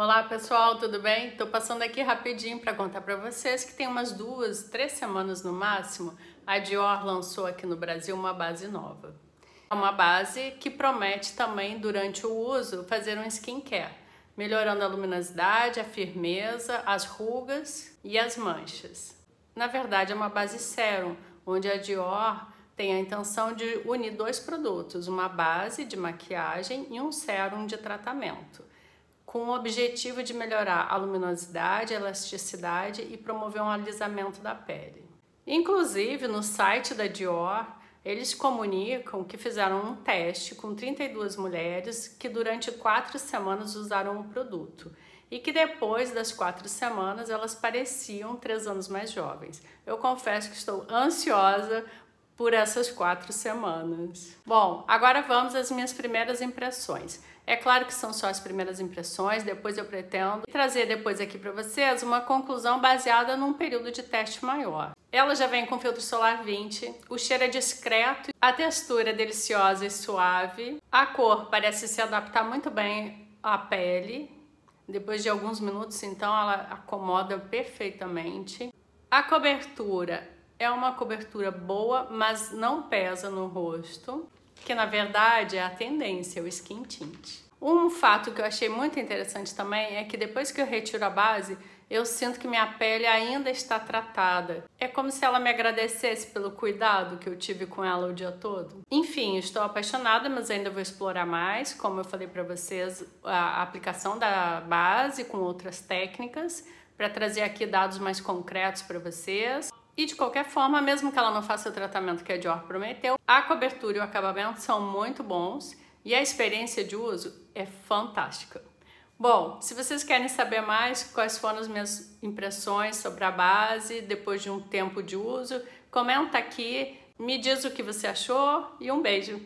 Olá pessoal, tudo bem? Tô passando aqui rapidinho para contar para vocês que tem umas duas, três semanas no máximo, a Dior lançou aqui no Brasil uma base nova. É uma base que promete também durante o uso fazer um skincare, melhorando a luminosidade, a firmeza, as rugas e as manchas. Na verdade é uma base sérum, onde a Dior tem a intenção de unir dois produtos, uma base de maquiagem e um sérum de tratamento com o objetivo de melhorar a luminosidade, a elasticidade e promover um alisamento da pele. Inclusive, no site da Dior, eles comunicam que fizeram um teste com 32 mulheres que durante quatro semanas usaram o produto e que depois das quatro semanas elas pareciam três anos mais jovens. Eu confesso que estou ansiosa por essas quatro semanas. Bom, agora vamos às minhas primeiras impressões. É claro que são só as primeiras impressões, depois eu pretendo trazer depois aqui para vocês uma conclusão baseada num período de teste maior. Ela já vem com filtro solar 20, o cheiro é discreto, a textura é deliciosa e suave, a cor parece se adaptar muito bem à pele. Depois de alguns minutos, então, ela acomoda perfeitamente. A cobertura é uma cobertura boa, mas não pesa no rosto, que na verdade é a tendência, o skin tint. Um fato que eu achei muito interessante também é que depois que eu retiro a base, eu sinto que minha pele ainda está tratada. É como se ela me agradecesse pelo cuidado que eu tive com ela o dia todo. Enfim, estou apaixonada, mas ainda vou explorar mais, como eu falei para vocês, a aplicação da base com outras técnicas para trazer aqui dados mais concretos para vocês. E de qualquer forma, mesmo que ela não faça o tratamento que a Dior prometeu, a cobertura e o acabamento são muito bons e a experiência de uso é fantástica. Bom, se vocês querem saber mais quais foram as minhas impressões sobre a base depois de um tempo de uso, comenta aqui, me diz o que você achou e um beijo!